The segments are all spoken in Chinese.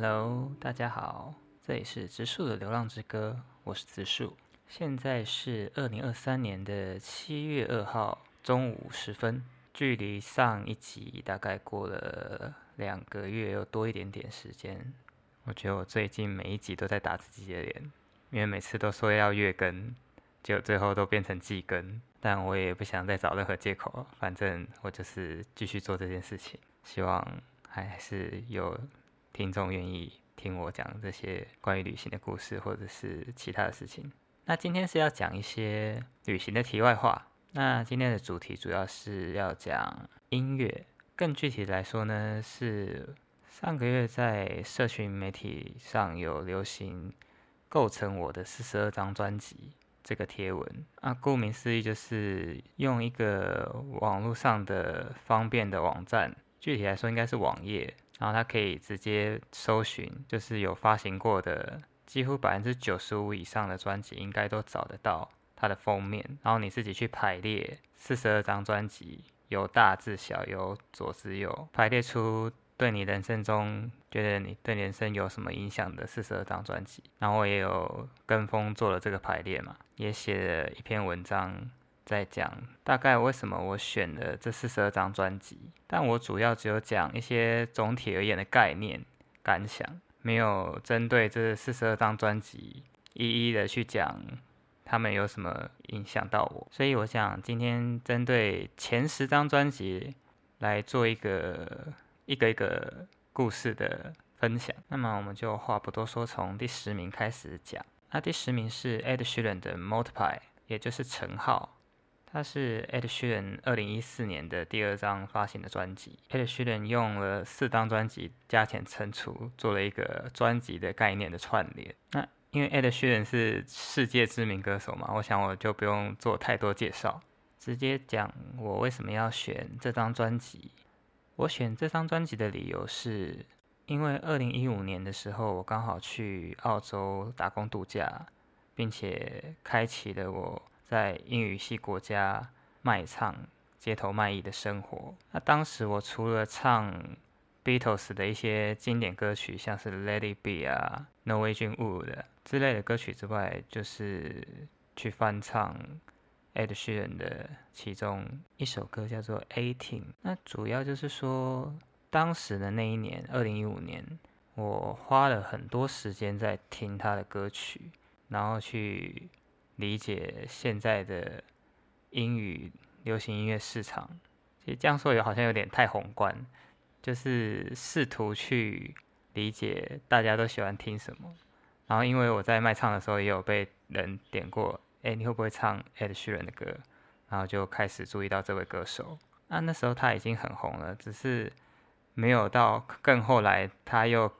Hello，大家好，这里是植树的流浪之歌，我是植树。现在是二零二三年的七月二号中午时分，距离上一集大概过了两个月又多一点点时间。我觉得我最近每一集都在打自己的脸，因为每次都说要月更，结果最后都变成季更。但我也不想再找任何借口，反正我就是继续做这件事情，希望还是有。听众愿意听我讲这些关于旅行的故事，或者是其他的事情。那今天是要讲一些旅行的题外话。那今天的主题主要是要讲音乐，更具体来说呢，是上个月在社群媒体上有流行“构成我的四十二张专辑”这个贴文。啊，顾名思义，就是用一个网络上的方便的网站，具体来说应该是网页。然后它可以直接搜寻，就是有发行过的，几乎百分之九十五以上的专辑，应该都找得到它的封面。然后你自己去排列四十二张专辑，由大至小，由左至右，排列出对你人生中觉得你对人生有什么影响的四十二张专辑。然后我也有跟风做了这个排列嘛，也写了一篇文章。在讲大概为什么我选了这四十二张专辑，但我主要只有讲一些总体而言的概念感想，没有针对这四十二张专辑一一的去讲他们有什么影响到我。所以我想今天针对前十张专辑来做一个一个一个故事的分享。那么我们就话不多说，从第十名开始讲。那第十名是 Ed Sheeran 的 Multiply，也就是陈浩。它是 Ed Sheeran 二零一四年的第二张发行的专辑。Ed Sheeran 用了四张专辑加减乘除，做了一个专辑的概念的串联。那因为 Ed Sheeran 是世界知名歌手嘛，我想我就不用做太多介绍，直接讲我为什么要选这张专辑。我选这张专辑的理由是，因为二零一五年的时候，我刚好去澳洲打工度假，并且开启了我。在英语系国家卖唱、街头卖艺的生活。那当时我除了唱 Beatles 的一些经典歌曲，像是 Let It Be 啊、Norwegian Wood 之类的歌曲之外，就是去翻唱 Ed Sheeran 的其中一首歌，叫做 Eighteen。那主要就是说，当时的那一年，二零一五年，我花了很多时间在听他的歌曲，然后去。理解现在的英语流行音乐市场，其实这样说也好像有点太宏观，就是试图去理解大家都喜欢听什么。然后因为我在卖唱的时候也有被人点过，哎，你会不会唱 Ed Sheeran 的歌？然后就开始注意到这位歌手。那那时候他已经很红了，只是没有到更后来他又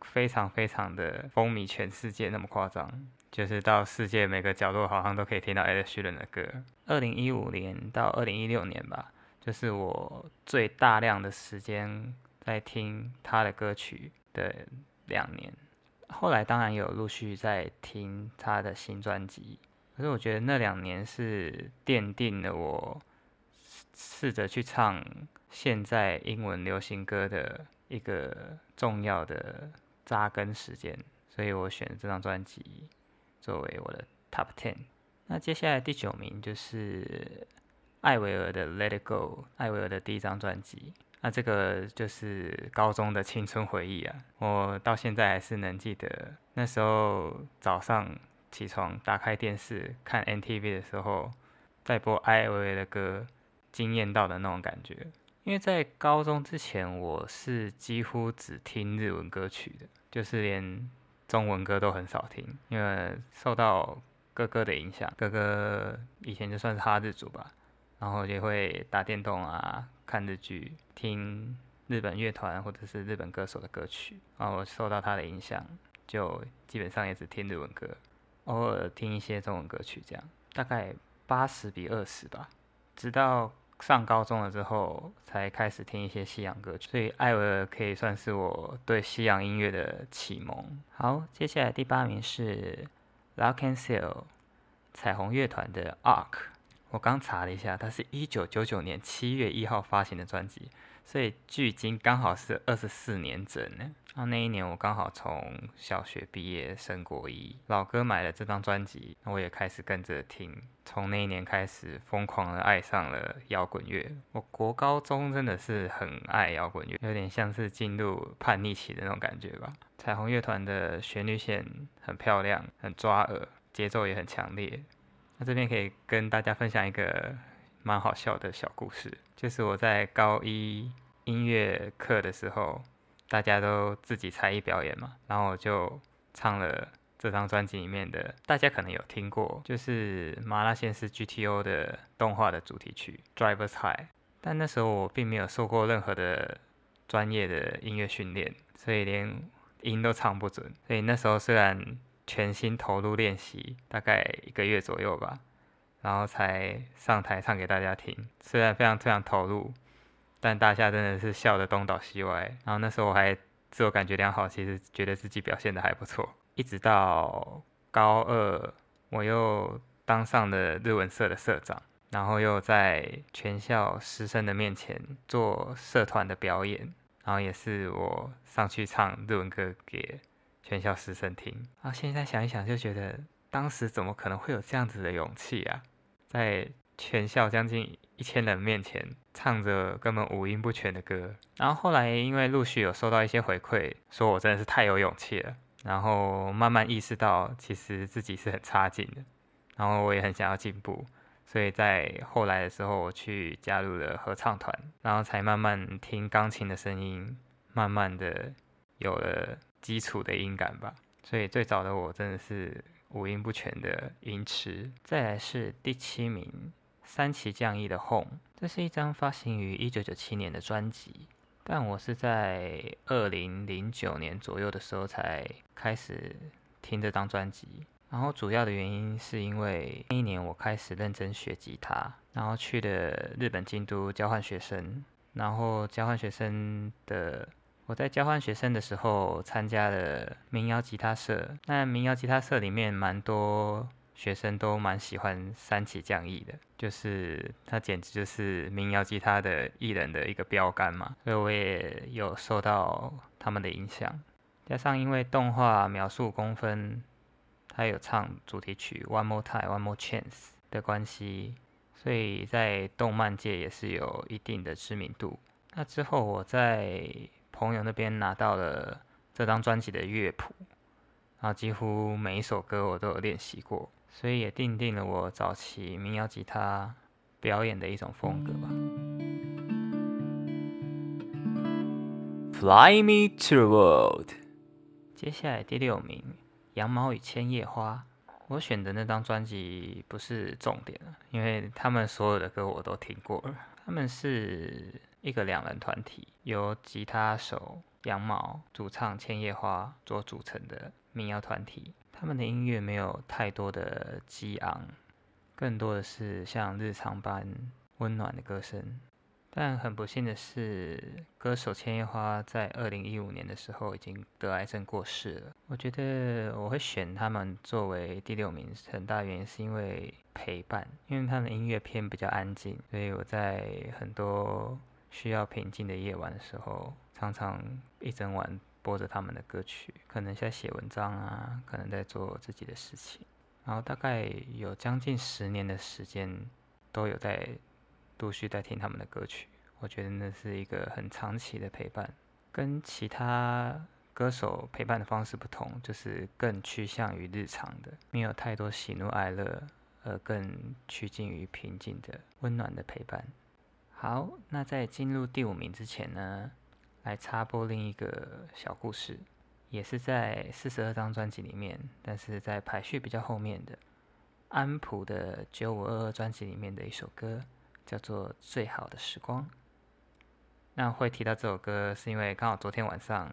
非常非常的风靡全世界那么夸张。就是到世界每个角落，好像都可以听到 Ed Sheeran 的歌。二零一五年到二零一六年吧，就是我最大量的时间在听他的歌曲的两年。后来当然有陆续在听他的新专辑，可是我觉得那两年是奠定了我试着去唱现在英文流行歌的一个重要的扎根时间，所以我选这张专辑。作为我的 Top Ten，那接下来第九名就是艾薇儿的《Let It Go》，艾薇儿的第一张专辑。那这个就是高中的青春回忆啊，我到现在还是能记得那时候早上起床打开电视看 NTV 的时候，在播艾薇儿的歌，惊艳到的那种感觉。因为在高中之前，我是几乎只听日文歌曲的，就是连。中文歌都很少听，因为受到哥哥的影响。哥哥以前就算是哈日族吧，然后也会打电动啊、看日剧、听日本乐团或者是日本歌手的歌曲。然后受到他的影响，就基本上也只听日文歌，偶尔听一些中文歌曲，这样大概八十比二十吧。直到上高中了之后，才开始听一些西洋歌曲，所以艾薇儿可以算是我对西洋音乐的启蒙。好，接下来第八名是 Lock and Seal 彩虹乐团的 Arc。我刚查了一下，它是一九九九年七月一号发行的专辑，所以距今刚好是二十四年整呢。那那一年我刚好从小学毕业升国一，老哥买了这张专辑，我也开始跟着听。从那一年开始，疯狂的爱上了摇滚乐。我国高中真的是很爱摇滚乐，有点像是进入叛逆期的那种感觉吧。彩虹乐团的旋律线很漂亮，很抓耳，节奏也很强烈。那这边可以跟大家分享一个蛮好笑的小故事，就是我在高一音乐课的时候。大家都自己才艺表演嘛，然后我就唱了这张专辑里面的，大家可能有听过，就是《麻辣鲜师 GTO》的动画的主题曲《Driver's High》。但那时候我并没有受过任何的专业的音乐训练，所以连音都唱不准。所以那时候虽然全心投入练习，大概一个月左右吧，然后才上台唱给大家听。虽然非常非常投入。但大家真的是笑得东倒西歪，然后那时候我还自我感觉良好，其实觉得自己表现的还不错。一直到高二，我又当上了日文社的社长，然后又在全校师生的面前做社团的表演，然后也是我上去唱日文歌给全校师生听。啊，现在想一想就觉得，当时怎么可能会有这样子的勇气啊，在。全校将近一千人面前唱着根本五音不全的歌，然后后来因为陆续有收到一些回馈，说我真的是太有勇气了，然后慢慢意识到其实自己是很差劲的，然后我也很想要进步，所以在后来的时候我去加入了合唱团，然后才慢慢听钢琴的声音，慢慢的有了基础的音感吧。所以最早的我真的是五音不全的音痴。再来是第七名。三崎降一的《Home》，这是一张发行于一九九七年的专辑，但我是在二零零九年左右的时候才开始听这张专辑。然后主要的原因是因为那一年我开始认真学吉他，然后去了日本京都交换学生。然后交换学生的我在交换学生的时候参加了民谣吉他社，那民谣吉他社里面蛮多。学生都蛮喜欢三崎降义的，就是他简直就是民谣吉他的艺人的一个标杆嘛，所以我也有受到他们的影响。加上因为动画描述公分，他有唱主题曲《One More Time One More Chance》的关系，所以在动漫界也是有一定的知名度。那之后我在朋友那边拿到了这张专辑的乐谱，然后几乎每一首歌我都有练习过。所以也奠定了我早期民谣吉他表演的一种风格吧。Fly me to the world。接下来第六名，《羊毛与千叶花》。我选的那张专辑不是重点因为他们所有的歌我都听过了。他们是一个两人团体，由吉他手羊毛、主唱千叶花所组成的民谣团体。他们的音乐没有太多的激昂，更多的是像日常般温暖的歌声。但很不幸的是，歌手千叶花在二零一五年的时候已经得癌症过世了。我觉得我会选他们作为第六名，很大原因是因为陪伴，因为他们的音乐偏比较安静，所以我在很多需要平静的夜晚的时候，常常一整晚。播着他们的歌曲，可能在写文章啊，可能在做自己的事情，然后大概有将近十年的时间，都有在陆续在听他们的歌曲。我觉得那是一个很长期的陪伴，跟其他歌手陪伴的方式不同，就是更趋向于日常的，没有太多喜怒哀乐，而更趋近于平静的温暖的陪伴。好，那在进入第五名之前呢？来插播另一个小故事，也是在四十二张专辑里面，但是在排序比较后面的安普的九五二二专辑里面的一首歌，叫做《最好的时光》。那会提到这首歌，是因为刚好昨天晚上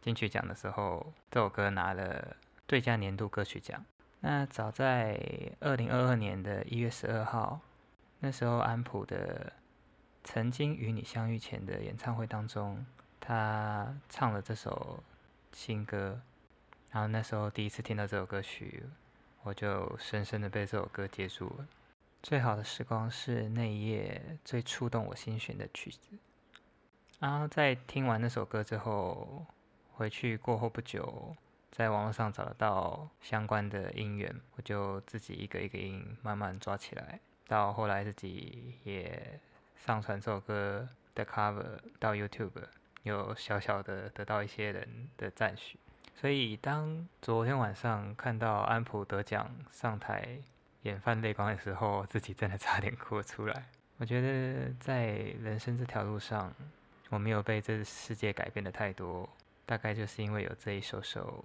金曲奖的时候，这首歌拿了最佳年度歌曲奖。那早在二零二二年的一月十二号，那时候安普的曾经与你相遇前的演唱会当中。他唱了这首新歌，然后那时候第一次听到这首歌曲，我就深深的被这首歌接住了。最好的时光是那一夜最触动我心弦的曲子。然后在听完那首歌之后，回去过后不久，在网络上找得到相关的音源，我就自己一个一个音慢慢抓起来。到后来自己也上传这首歌的 cover 到 YouTube，有小小的得到一些人的赞许。所以当昨天晚上看到安普得奖上台，眼泛泪光的时候，自己真的差点哭出来。我觉得在人生这条路上，我没有被这世界改变的太多，大概就是因为有这一首首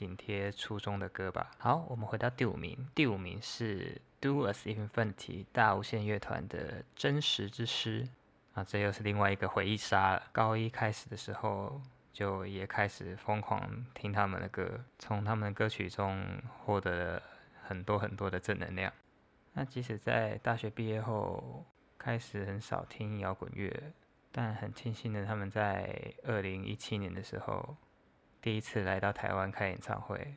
紧贴初中的歌吧。好，我们回到第五名，第五名是。Do as Infinity 大无限乐团的真实之诗啊，这又是另外一个回忆杀了。高一开始的时候，就也开始疯狂听他们的歌，从他们的歌曲中获得很多很多的正能量。那即使在大学毕业后，开始很少听摇滚乐，但很庆幸的，他们在二零一七年的时候，第一次来到台湾开演唱会。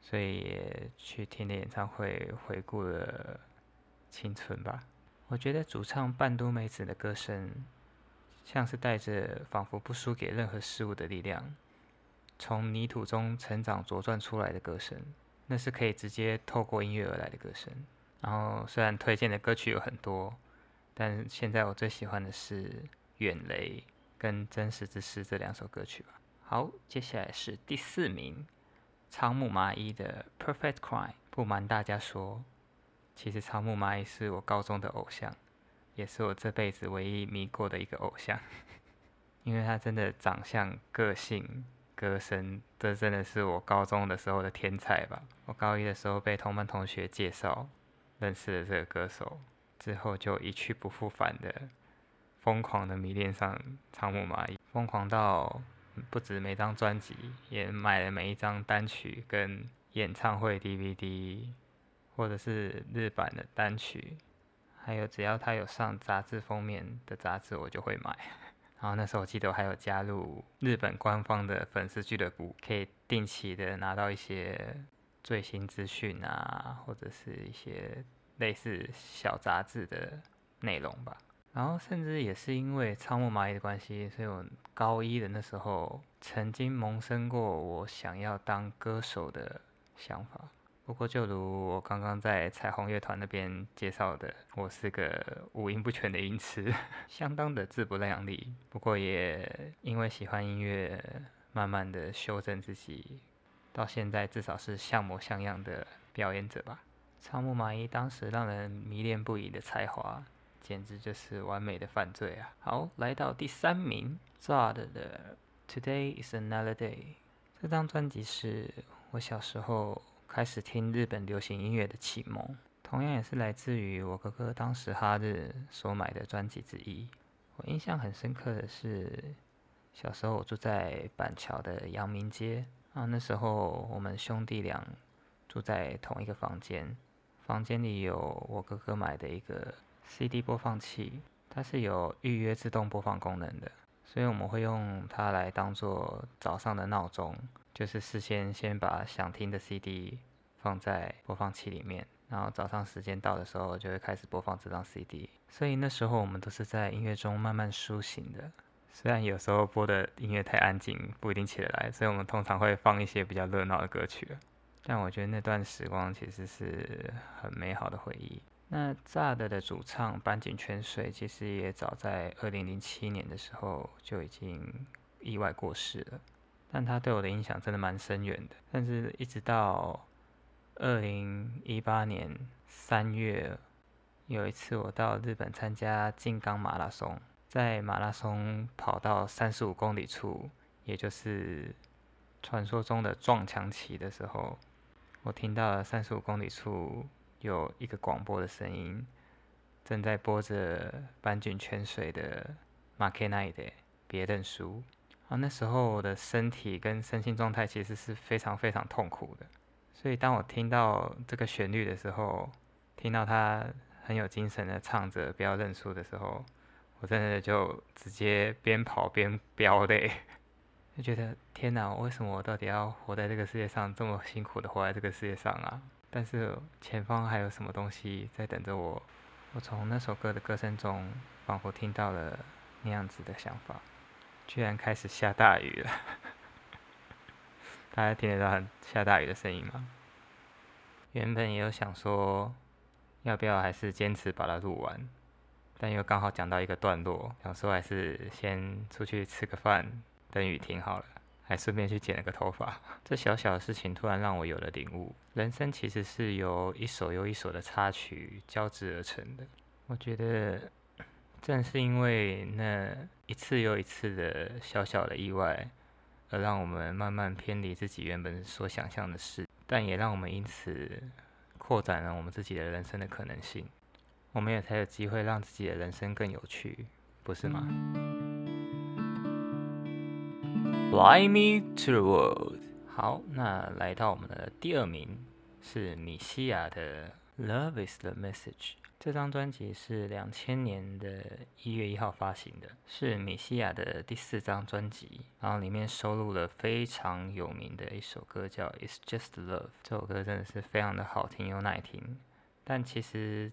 所以也去听了演唱会，回顾了青春吧。我觉得主唱半都美子的歌声，像是带着仿佛不输给任何事物的力量，从泥土中成长茁壮出来的歌声，那是可以直接透过音乐而来的歌声。然后虽然推荐的歌曲有很多，但现在我最喜欢的是《远雷》跟《真实之诗》这两首歌曲吧。好，接下来是第四名。仓木麻衣的《Perfect Crime》，不瞒大家说，其实仓木麻衣是我高中的偶像，也是我这辈子唯一迷过的一个偶像，因为他真的长相、个性、歌声，这真的是我高中的时候的天才吧。我高一的时候被同班同学介绍认识了这个歌手，之后就一去不复返的疯狂的迷恋上仓木麻衣，疯狂到。不止每张专辑，也买了每一张单曲跟演唱会 DVD，或者是日版的单曲，还有只要他有上杂志封面的杂志，我就会买。然后那时候我记得我还有加入日本官方的粉丝俱乐部，可以定期的拿到一些最新资讯啊，或者是一些类似小杂志的内容吧。然后甚至也是因为仓木麻衣的关系，所以我高一的那时候曾经萌生过我想要当歌手的想法。不过就如我刚刚在彩虹乐团那边介绍的，我是个五音不全的音痴，相当的自不量力。不过也因为喜欢音乐，慢慢的修正自己，到现在至少是像模像样的表演者吧。仓木麻衣当时让人迷恋不已的才华。简直就是完美的犯罪啊！好，来到第三名，Zod 的《Today Is Another Day》。这张专辑是我小时候开始听日本流行音乐的启蒙，同样也是来自于我哥哥当时哈日所买的专辑之一。我印象很深刻的是，小时候我住在板桥的阳明街啊，那时候我们兄弟俩住在同一个房间，房间里有我哥哥买的一个。CD 播放器，它是有预约自动播放功能的，所以我们会用它来当做早上的闹钟，就是事先先把想听的 CD 放在播放器里面，然后早上时间到的时候就会开始播放这张 CD。所以那时候我们都是在音乐中慢慢苏醒的，虽然有时候播的音乐太安静，不一定起得来，所以我们通常会放一些比较热闹的歌曲，但我觉得那段时光其实是很美好的回忆。那 ZAD 的主唱坂井泉水其实也早在二零零七年的时候就已经意外过世了，但他对我的影响真的蛮深远的。但是一直到二零一八年三月，有一次我到日本参加静冈马拉松，在马拉松跑到三十五公里处，也就是传说中的撞墙期的时候，我听到了三十五公里处。有一个广播的声音，正在播着坂井泉水的《马克奈的别认输》。啊，那时候我的身体跟身心状态其实是非常非常痛苦的。所以当我听到这个旋律的时候，听到他很有精神的唱着“不要认输”的时候，我真的就直接边跑边飙泪，就觉得天哪，为什么我到底要活在这个世界上，这么辛苦的活在这个世界上啊？但是前方还有什么东西在等着我？我从那首歌的歌声中，仿佛听到了那样子的想法。居然开始下大雨了，大家听得到下大雨的声音吗？原本也有想说，要不要还是坚持把它录完，但又刚好讲到一个段落，想说还是先出去吃个饭，等雨停好了，还顺便去剪了个头发。这小小的事情突然让我有了领悟：人生其实是由一首又一首的插曲交织而成的。我觉得。正是因为那一次又一次的小小的意外，而让我们慢慢偏离自己原本所想象的事，但也让我们因此扩展了我们自己的人生的可能性。我们也才有机会让自己的人生更有趣，不是吗？Fly me to the world。好，那来到我们的第二名是米西亚的《Love Is the Message》。这张专辑是两千年的一月一号发行的，是米西亚的第四张专辑，然后里面收录了非常有名的一首歌，叫《It's Just Love》。这首歌真的是非常的好听又耐听，但其实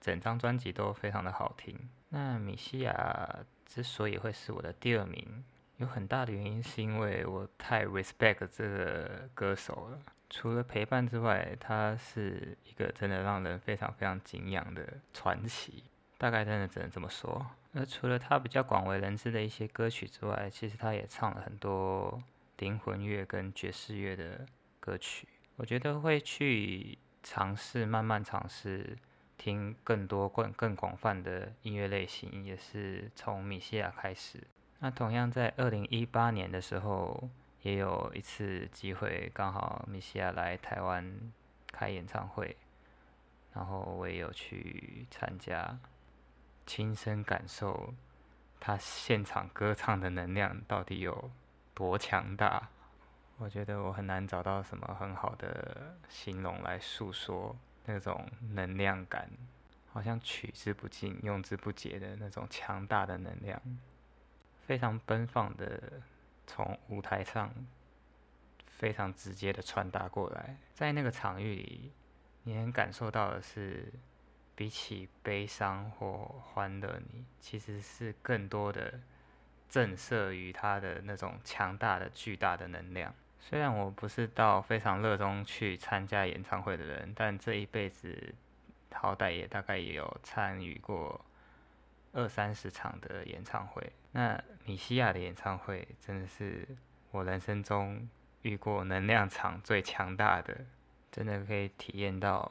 整张专辑都非常的好听。那米西亚之所以会是我的第二名，有很大的原因是因为我太 respect 这个歌手了。除了陪伴之外，他是一个真的让人非常非常敬仰的传奇，大概真的只能这么说。而除了他比较广为人知的一些歌曲之外，其实他也唱了很多灵魂乐跟爵士乐的歌曲。我觉得会去尝试，慢慢尝试听更多更更广泛的音乐类型，也是从米歇亚开始。那同样在二零一八年的时候。也有一次机会，刚好米西亚来台湾开演唱会，然后我也有去参加，亲身感受他现场歌唱的能量到底有多强大。我觉得我很难找到什么很好的形容来诉说那种能量感，好像取之不尽、用之不竭的那种强大的能量，非常奔放的。从舞台上非常直接的传达过来，在那个场域里，你能感受到的是，比起悲伤或欢乐，你其实是更多的震慑于他的那种强大的、巨大的能量。虽然我不是到非常热衷去参加演唱会的人，但这一辈子好歹也大概也有参与过二三十场的演唱会。那米西亚的演唱会真的是我人生中遇过能量场最强大的，真的可以体验到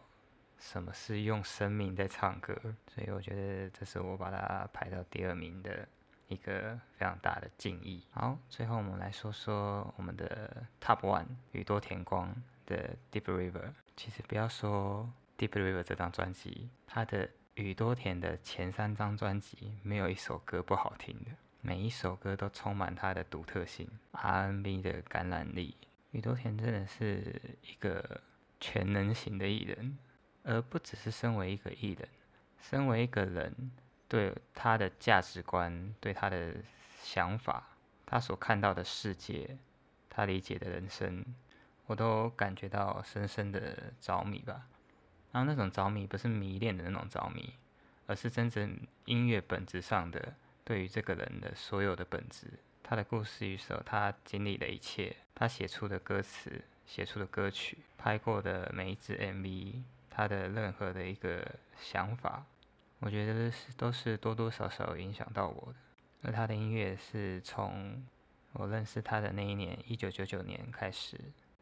什么是用生命在唱歌，所以我觉得这是我把它排到第二名的一个非常大的敬意。好，最后我们来说说我们的 Top One 宇多田光的 Deep River。其实不要说 Deep River 这张专辑，它的宇多田的前三张专辑没有一首歌不好听的。每一首歌都充满它的独特性，R&B 的感染力。宇多田真的是一个全能型的艺人，而不只是身为一个艺人，身为一个人，对他的价值观、对他的想法、他所看到的世界、他理解的人生，我都感觉到深深的着迷吧。然后那种着迷不是迷恋的那种着迷，而是真正音乐本质上的。对于这个人的所有的本质，他的故事与手，他经历的一切，他写出的歌词、写出的歌曲、拍过的每一支 MV，他的任何的一个想法，我觉得是都是多多少少影响到我的。而他的音乐是从我认识他的那一年，一九九九年开始，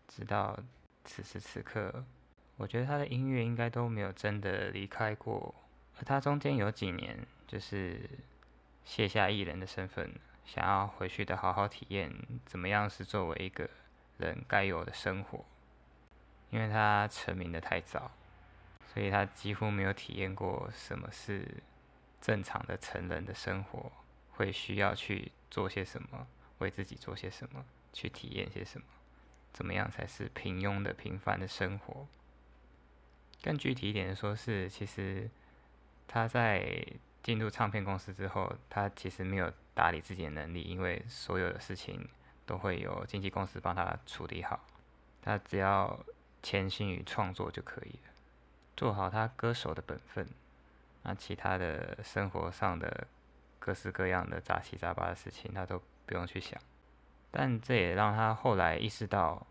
直到此时此刻，我觉得他的音乐应该都没有真的离开过。而他中间有几年就是。卸下艺人的身份，想要回去的好好体验怎么样是作为一个人该有的生活。因为他成名的太早，所以他几乎没有体验过什么是正常的成人的生活，会需要去做些什么，为自己做些什么，去体验些什么，怎么样才是平庸的平凡的生活。更具体一点的说，是其实他在。进入唱片公司之后，他其实没有打理自己的能力，因为所有的事情都会有经纪公司帮他处理好，他只要潜心于创作就可以了，做好他歌手的本分，那其他的生活上的各式各样的杂七杂八的事情，他都不用去想。但这也让他后来意识到，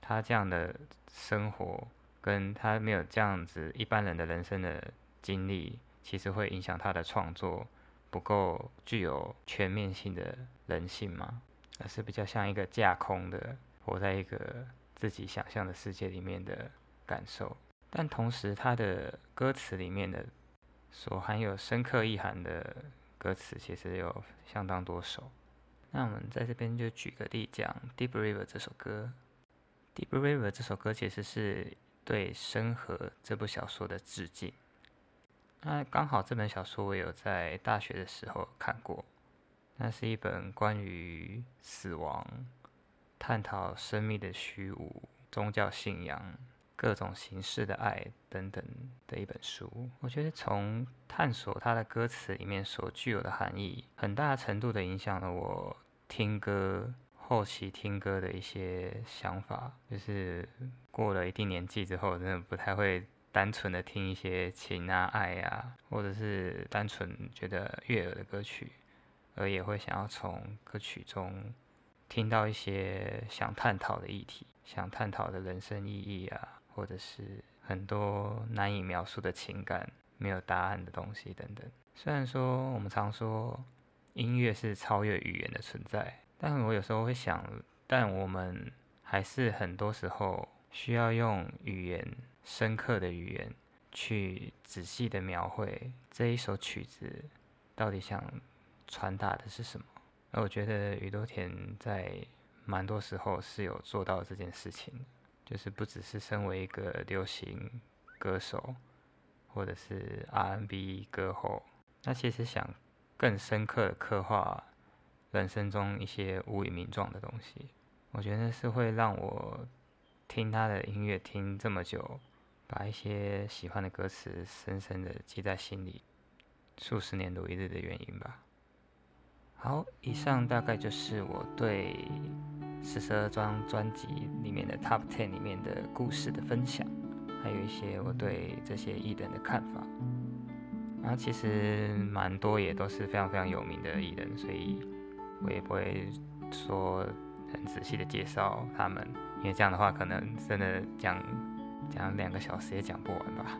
他这样的生活，跟他没有这样子一般人的人生的经历，其实会影响他的创作不够具有全面性的人性吗？而是比较像一个架空的，活在一个自己想象的世界里面的感受。但同时，他的歌词里面的所含有深刻意涵的歌词，其实有相当多首。那我们在这边就举个例讲《Deep River》这首歌，《Deep River》这首歌其实是对《深河》这部小说的致敬。那刚好这本小说我有在大学的时候看过，那是一本关于死亡、探讨生命的虚无、宗教信仰。各种形式的爱等等的一本书，我觉得从探索它的歌词里面所具有的含义，很大程度的影响了我听歌后期听歌的一些想法。就是过了一定年纪之后，真的不太会单纯的听一些情啊、爱啊，或者是单纯觉得悦耳的歌曲，而也会想要从歌曲中听到一些想探讨的议题，想探讨的人生意义啊。或者是很多难以描述的情感，没有答案的东西等等。虽然说我们常说音乐是超越语言的存在，但我有时候会想，但我们还是很多时候需要用语言深刻的语言去仔细的描绘这一首曲子到底想传达的是什么。而我觉得宇多田在蛮多时候是有做到这件事情。就是不只是身为一个流行歌手，或者是 R N B 歌后，那其实想更深刻的刻画人生中一些无以名状的东西，我觉得是会让我听他的音乐听这么久，把一些喜欢的歌词深深的记在心里，数十年如一日的原因吧。好，以上大概就是我对。四十二张专辑里面的 Top Ten 里面的故事的分享，还有一些我对这些艺人的看法。然后其实蛮多也都是非常非常有名的艺人，所以我也不会说很仔细的介绍他们，因为这样的话可能真的讲讲两个小时也讲不完吧。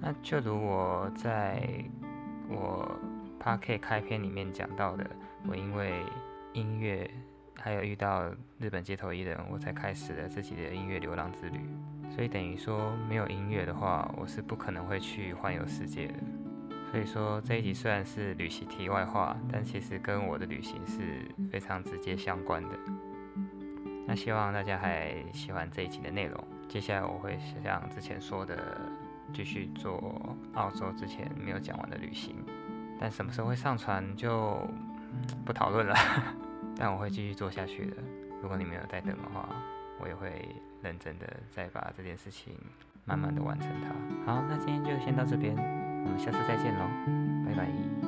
那就如我在我 p a r k 开篇里面讲到的，我因为音乐。还有遇到日本街头艺人，我才开始了自己的音乐流浪之旅。所以等于说，没有音乐的话，我是不可能会去环游世界的。所以说这一集虽然是旅行题外话，但其实跟我的旅行是非常直接相关的。那希望大家还喜欢这一集的内容。接下来我会像之前说的，继续做澳洲之前没有讲完的旅行。但什么时候会上传就不讨论了。但我会继续做下去的。如果你没有在等的话，我也会认真的再把这件事情慢慢的完成它。好，那今天就先到这边，我们下次再见喽，拜拜。